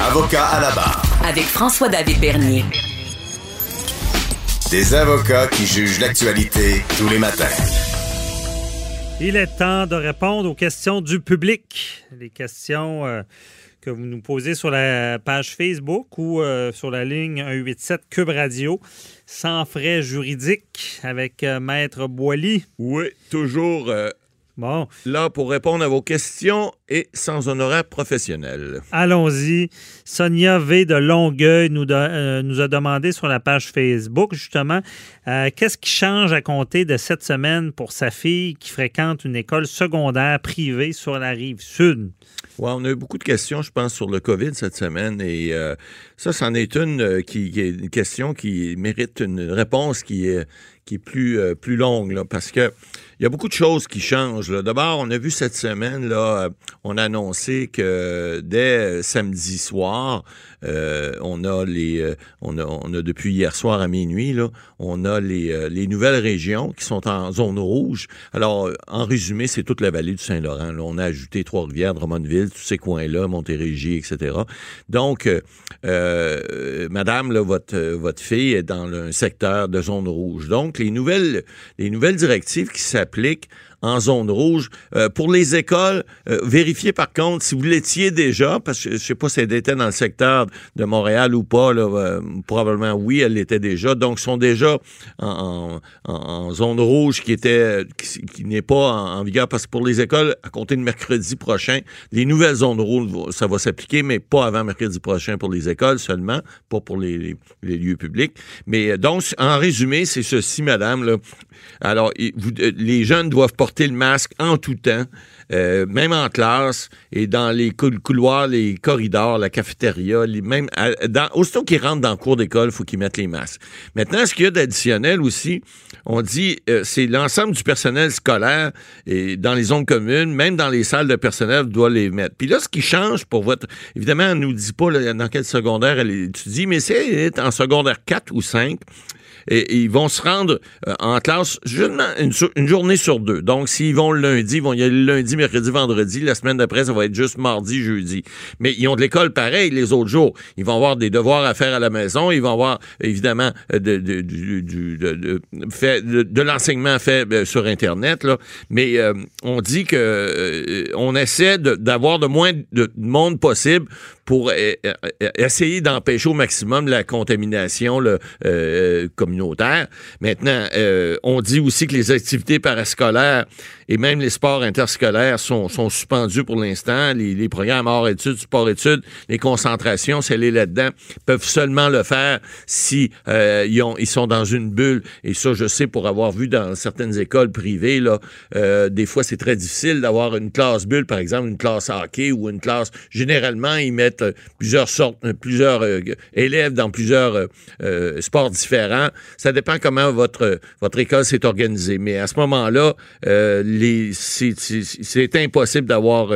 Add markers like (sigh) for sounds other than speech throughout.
Avocat à la barre. Avec François-David Bernier. Des avocats qui jugent l'actualité tous les matins. Il est temps de répondre aux questions du public. Les questions euh, que vous nous posez sur la page Facebook ou euh, sur la ligne 187 Cube Radio, sans frais juridiques, avec euh, Maître Boily. Oui, toujours euh, Bon, là pour répondre à vos questions et sans honoraire professionnel. allons-y. Sonia V de Longueuil nous, de- euh, nous a demandé sur la page Facebook, justement, euh, qu'est-ce qui change à compter de cette semaine pour sa fille qui fréquente une école secondaire privée sur la rive sud? Ouais, on a eu beaucoup de questions, je pense, sur le COVID cette semaine et euh, ça, c'en est une qui, qui est une question qui mérite une réponse qui est qui est plus euh, plus longue là, parce que il y a beaucoup de choses qui changent. D'abord, on a vu cette semaine là, on a annoncé que dès samedi soir, euh, on a les, euh, on a, on a depuis hier soir à minuit là, on a les, euh, les nouvelles régions qui sont en zone rouge. Alors, euh, en résumé, c'est toute la vallée du Saint-Laurent. On a ajouté Trois-Rivières, Drummondville, tous ces coins-là, Montérégie, etc. Donc, euh, Madame, là, votre, votre fille est dans un secteur de zone rouge. Donc, les nouvelles, les nouvelles directives qui s'appliquent en zone rouge. Euh, pour les écoles, euh, vérifiez par contre si vous l'étiez déjà, parce que je sais pas si elle était dans le secteur de Montréal ou pas, euh, probablement oui, elle l'était déjà. Donc, sont déjà en, zone rouge qui était qui, n'est pas en, vigueur parce que pour les écoles, à compter de mercredi prochain, les nouvelles zones rouges, ça va s'appliquer, mais pas avant mercredi prochain pour les écoles seulement, pas pour les, lieux publics. Mais euh, donc, en résumé, c'est ceci, madame. Alors, euh, les jeunes doivent porter le masque en tout temps, euh, même en classe et dans les cou- couloirs, les corridors, la cafétéria, même à- dans, aussitôt qu'ils rentrent dans le cours d'école, il faut qu'ils mettent les masques. Maintenant, ce qu'il y a d'additionnel aussi, on dit euh, c'est l'ensemble du personnel scolaire et dans les zones communes, même dans les salles de personnel, doit les mettre. Puis là, ce qui change pour votre... Évidemment, on nous dit pas dans quel secondaire elle étudie, mais c'est elle est en secondaire 4 ou 5 et, ils vont se rendre euh, en classe une, une journée sur deux. Donc, s'ils vont le lundi, ils vont y aller le lundi, mercredi, vendredi. La semaine d'après, ça va être juste mardi, jeudi. Mais ils ont de l'école pareil les autres jours. Ils vont avoir des devoirs à faire à la maison. Ils vont avoir, évidemment, euh, de, de, de, de- l'enseignement fait euh, sur Internet. Là. Mais euh, on dit que euh, on essaie d'avoir de moins de monde possible pour euh, euh, euh, essayer d'empêcher au maximum la contamination là, euh, communautaire. Maintenant, euh, on dit aussi que les activités parascolaires et même les sports interscolaires sont, sont suspendus pour l'instant. Les, les programmes hors études, sport études, les concentrations, c'est les là-dedans, peuvent seulement le faire si euh, ils, ont, ils sont dans une bulle. Et ça, je sais pour avoir vu dans certaines écoles privées, là, des fois, c'est très difficile d'avoir une classe bulle, par exemple, une classe hockey ou une classe. Généralement, ils mettent euh, plusieurs sortes, euh, plusieurs euh, élèves dans plusieurs sports différents. Ça dépend comment votre votre école s'est organisée. Mais à ce moment-là, les c'est, c'est, c'est impossible d'avoir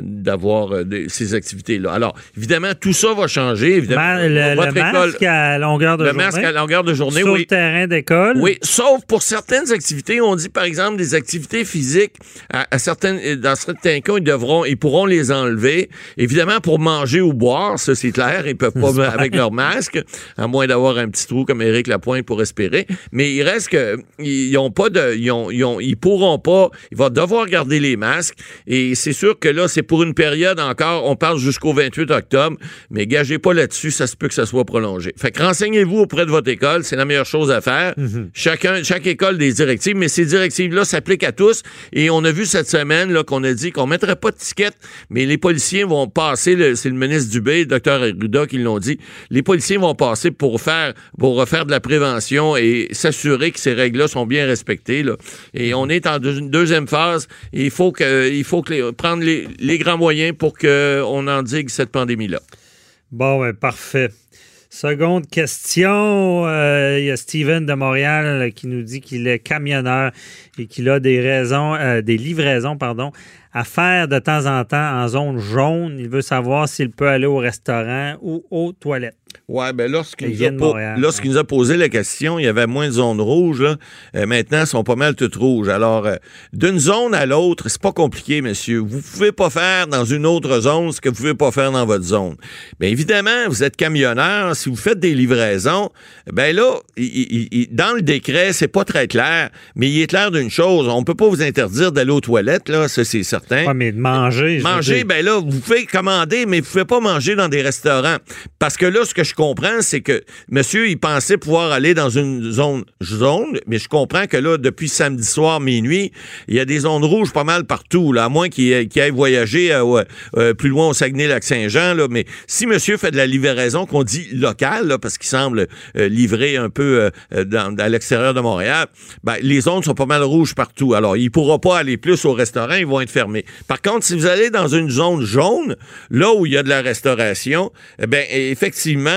d'avoir ces activités-là. Alors, évidemment, tout ça va changer. Évidemment, Ma- le, votre le école, masque à longueur de le journée. masque à longueur de journée, sur oui. le terrain d'école. Oui, sauf pour certaines activités. On dit, par exemple, des activités physiques. À, à certaines, dans certains cas, ils devront, ils pourront les enlever. Évidemment, pour manger ou boire, ça c'est clair, ils peuvent pas (laughs) avec leur masque, à moins d'avoir un petit trou comme Éric Lapointe pour respirer. Mais il reste que ils ont pas de, ils ont, ils ont, ils pourront pas. Ils vont devoir garder les masques. Et c'est sûr que là, c'est pour une période encore. On parle jusqu'au 28 octobre, mais gagez pas là-dessus. Ça se peut que ça soit prolongé. Fait que renseignez-vous auprès de votre école. C'est la meilleure chose à faire. Chacun, chaque école des directives, mais ces directives-là s'appliquent à tous. Et on a vu cette semaine là qu'on a dit qu'on mettrait pas de ticket, mais les policiers vont passer. C'est le ministre Dubé, le docteur Arruda qui l'ont dit. Les policiers vont passer pour faire, refaire de la prévention et s'assurer que ces règles-là sont bien respectées. Et on est en deuxième phase. Il faut prendre les, les grands moyens pour qu'on endigue cette pandémie-là. Bon, ben, parfait. Seconde question. euh, Il y a Steven de Montréal qui nous dit qu'il est camionneur et qu'il a des raisons, euh, des livraisons, pardon, à faire de temps en temps en zone jaune. Il veut savoir s'il peut aller au restaurant ou aux toilettes. Oui, bien, lorsqu'il Il nous, po- nous a posé la question, il y avait moins de zones rouges. Là. Euh, maintenant, elles sont pas mal toutes rouges. Alors, euh, d'une zone à l'autre, c'est pas compliqué, monsieur. Vous pouvez pas faire dans une autre zone ce que vous pouvez pas faire dans votre zone. Bien évidemment, vous êtes camionneur. Si vous faites des livraisons, ben là, il- il- il- dans le décret, c'est pas très clair, mais il est clair d'une chose. On peut pas vous interdire d'aller aux toilettes, là, ça c'est certain. Ouais, mais de manger. Manger, ben là, vous pouvez commander, mais vous pouvez pas manger dans des restaurants. Parce que là, ce que je comprends, c'est que monsieur, il pensait pouvoir aller dans une zone jaune, mais je comprends que là, depuis samedi soir, minuit, il y a des zones rouges pas mal partout, là, à moins qu'il qu'il aille voyager euh, euh, plus loin au Saguenay-Lac-Saint-Jean. Mais si monsieur fait de la livraison qu'on dit locale, là, parce qu'il semble euh, livrer un peu à l'extérieur de Montréal, ben, les zones sont pas mal rouges partout. Alors, il pourra pas aller plus au restaurant, ils vont être fermés. Par contre, si vous allez dans une zone jaune, là où il y a de la restauration, eh ben effectivement,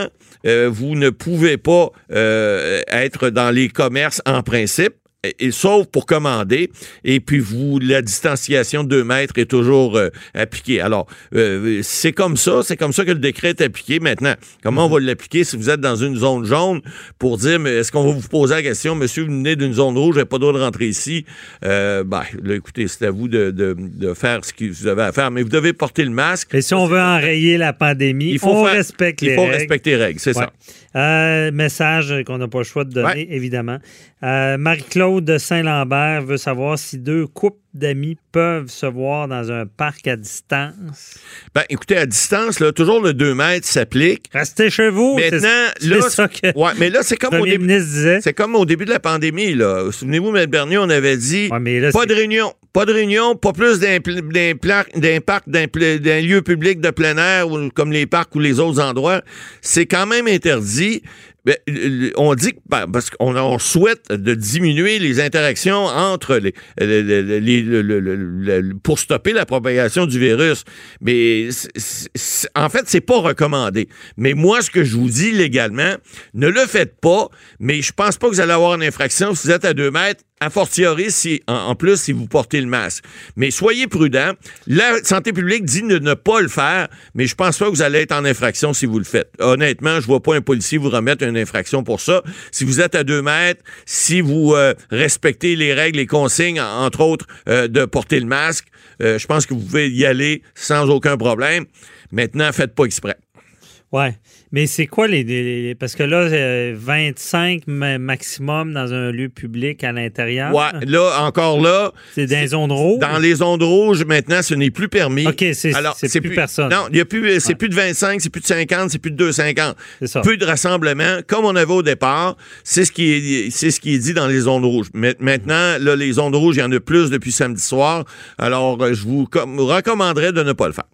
vous ne pouvez pas euh, être dans les commerces en principe. Et, et sauf pour commander, et puis vous, la distanciation de 2 mètres est toujours euh, appliquée. Alors, euh, c'est comme ça, c'est comme ça que le décret est appliqué. Maintenant, comment on va l'appliquer si vous êtes dans une zone jaune pour dire, mais est-ce qu'on va vous poser la question, monsieur, vous venez d'une zone rouge, n'avez pas le droit de rentrer ici? Euh, ben, là, écoutez, c'est à vous de, de- de faire ce que vous avez à faire, mais vous devez porter le masque. Et si on veut enrayer la pandémie, Il faut on faire- respecte Il faut règles. respecter les règles, c'est Ouais. ça. Euh, message qu'on n'a pas le choix de donner, Ouais. évidemment. Euh, Marie-Claude de Saint-Lambert veut savoir si deux couples d'amis peuvent se voir dans un parc à distance. Ben, écoutez, à distance, là, toujours le 2 mètres s'applique. Restez chez vous. Maintenant, là, ça que ouais, mais là, c'est comme au début. ministre disait. C'est comme au début de la pandémie, là. Souvenez-vous, M. Bernier, on avait dit Ouais, mais là, pas de réunion, pas de réunion, pas plus d'impla- d'impact d'un d'un lieu public de plein air ou comme les parcs ou les autres endroits. C'est quand même interdit. Le- on dit que ben, parce qu'on on souhaite de diminuer les interactions entre les, les- les- les- le- le- le- le- pour stopper la propagation du virus. Mais en fait, c'est pas recommandé. Mais moi, ce que je vous dis légalement, ne le faites pas. Mais je pense pas que vous allez avoir une infraction si vous êtes à deux mètres. A fortiori, si, en, en plus, si vous portez le masque. Mais soyez prudents. La santé publique dit de ne pas le faire, mais je pense pas que vous allez être en infraction si vous le faites. Honnêtement, je vois pas un policier vous remettre infraction pour ça. Si vous êtes à deux mètres, si vous euh, respectez les règles, les consignes, en- entre autres, euh, de porter le masque, euh, je pense que vous pouvez y aller sans aucun problème. Maintenant, faites pas exprès. Ouais. Mais c'est quoi les, Parce que là, euh, 25 ma- maximum dans un lieu public à l'intérieur. Ouais, là, encore là, C'est dans les zones rouges? Dans les ondes rouges, maintenant, ce n'est plus permis. OK, c'est- c'est plus personne. Non, il y a plus, c'est Ouais. plus de 25, c'est plus de 50, c'est plus de 250. C'est ça. Plus de rassemblements, comme on avait au départ. C'est ce qui est, c'est ce qui est dit dans les ondes rouges. Mais maintenant, là, les ondes rouges, il y en a plus depuis samedi soir. Alors, euh, je vous com- recommanderais de ne pas le faire.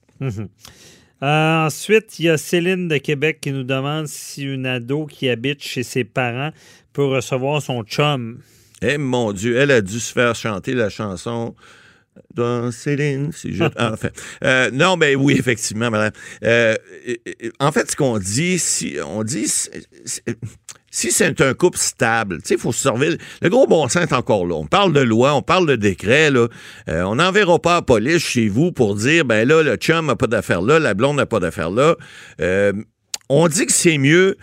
Euh, ensuite, il y a Céline de Québec qui nous demande si une ado qui habite chez ses parents peut recevoir son chum. Eh mon Dieu, elle a dû se faire chanter la chanson. Dans Céline, si je. Ah, enfin, euh, non, mais oui, effectivement, madame. Euh, en fait, ce qu'on dit, si on dit, si c'est un couple stable, il faut se servir. Le gros bon sens est encore là. On parle de loi, on parle de décret. Euh, on n'enverra pas la police chez vous pour dire, ben là, le chum n'a pas d'affaire là, la blonde n'a pas d'affaire là. Euh, on dit que c'est mieux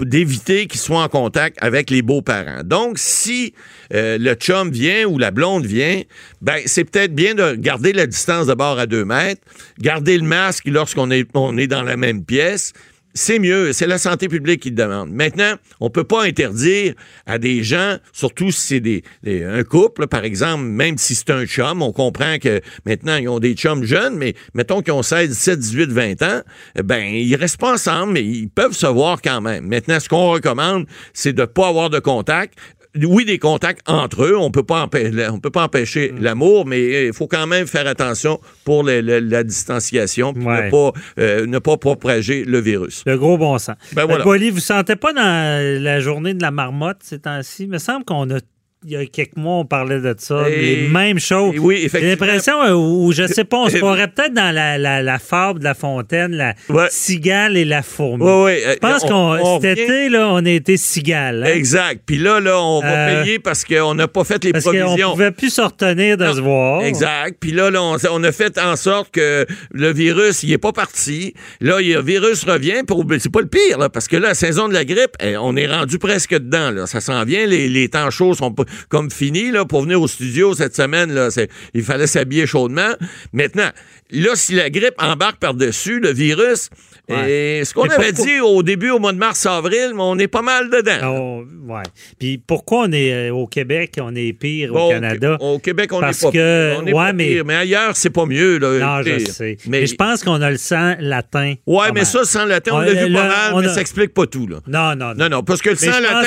d'éviter qu'ils soient en contact avec les beaux-parents. Donc, si euh, le chum vient ou la blonde vient, ben c'est peut-être bien de garder la distance de bord à deux mètres, garder le masque lorsqu'on est, on est dans la même pièce. C'est mieux, c'est la santé publique qui demande. Maintenant, on peut pas interdire à des gens, surtout si c'est des, un couple, par exemple, même si c'est un chum, on comprend que maintenant ils ont des chums jeunes, mais mettons qu'ils ont 16, 17, 18, 20 ans, eh ben ils restent pas ensemble, mais ils peuvent se voir quand même. Maintenant, ce qu'on recommande, c'est de pas avoir de contact. Oui, des contacts entre eux, on peut pas on peut pas empêcher Mm. l'amour, mais il faut quand même faire attention pour la distanciation, puis Ouais. ne pas euh, ne pas propager le virus. Le gros bon sens. Ben voilà. Euh, Bolly, vous sentez pas dans la journée de la marmotte ces temps-ci? Il me semble qu'on a il y a quelques mois, on parlait de ça. Et- les mêmes choses. et oui, J'ai l'impression, euh, ou je sais pas, on se croirait peut-être dans la, la, la fable de la fontaine, la Ouais. cigale et la fourmi. Ouais, ouais, euh, Je pense on- qu'on on cet revient- été, là, on a été cigale. hein, Exact. Puis là, là, on va Euh, payer parce qu'on n'a pas fait les Parce provisions. pouvait plus se retenir de Non, se voir. Exact. Puis là, là, on, on a fait en sorte que le virus, il est pas parti. Là, le virus revient. Pour, ben, c'est pas le pire, là, parce que là, la saison de la grippe, eh, on est rendu presque dedans. Là. Ça s'en vient. Les, les temps chauds sont pas, comme finis. Là, pour venir au studio cette semaine, là, il fallait s'habiller chaudement. Maintenant, là, si la grippe embarque par-dessus le virus, Ouais. eh, ce qu'on avait pourquoi- dit au début, au mois de mars-avril, on est pas mal dedans. Ouais. Puis pourquoi on est euh, au Québec, on est pire Bon, au Canada? Au Québec, on Parce pas que-. On est ouais, pas mais- pire. Mais ailleurs, c'est pas mieux. Là, Non, je sais. Mais, Mais, je pense qu'on a le sang latin. Ouais, mais mal. ça, sans latin, on On- l'a vu pas mal, on mais a- ça explique pas tout. Là. Non, non, non. Non, non, parce que le Mais sang latin,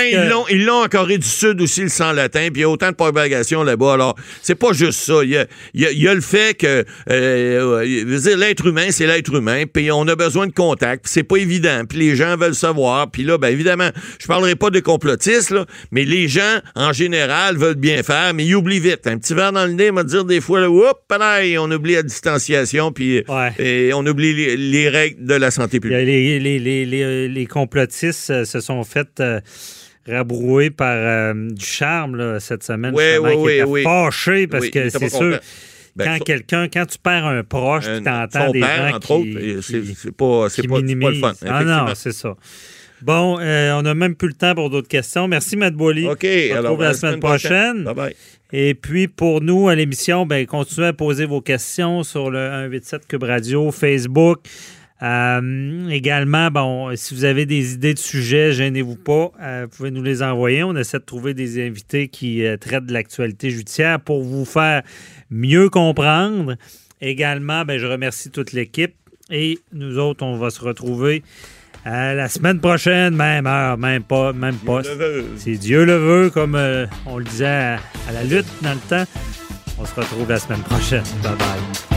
que- ils l'ont en Corée du Sud aussi, le sang latin, puis il y a autant de propagation là-bas. Alors, c'est pas juste ça. Il y a, il y a- il y a le fait que, euh, dire, l'être humain, c'est l'être humain, puis on a besoin de contact, puis c'est pas évident, puis les gens veulent savoir, puis là, ben évidemment, je parlerai pas de complotistes, là, mais les gens, en général, veulent bien faire, mais ils oublient vite. Un petit verre dans le nez, m'a dire des fois, là, Oups, on oublie la distanciation, puis Ouais. et on oublie les, les règles de la santé publique. Les, complotistes euh, se sont fait euh, rabrouer par euh, du charme là, cette semaine. Oui, oui, oui, étaient oui. fâchés parce Oui, que était c'est sûr. Ben, quand quelqu'un, quand tu perds un proche, puis t'entends des père, gens entre qui, autres, c'est pas, pas, pas le fun. Ah non, c'est ça. Bon, euh, on n'a même plus le temps pour d'autres questions. Merci, Matt Boily. OK, On se retrouve la semaine prochaine. Bye bye. Et puis, pour nous, à l'émission, ben, continuez à poser vos questions sur le 187 Cube Radio, Facebook. Euh, également, bon, si vous avez des idées de sujets, gênez-vous pas. Euh, vous pouvez nous les envoyer. On essaie de trouver des invités qui euh, traitent de l'actualité judiciaire pour vous faire mieux comprendre. Également, ben, je remercie toute l'équipe. Et nous autres, on va se retrouver la semaine prochaine, même heure, même pas, même poste. Si Dieu le veut, comme on le disait à, à la lutte dans le temps, on se retrouve la semaine prochaine. Bye bye.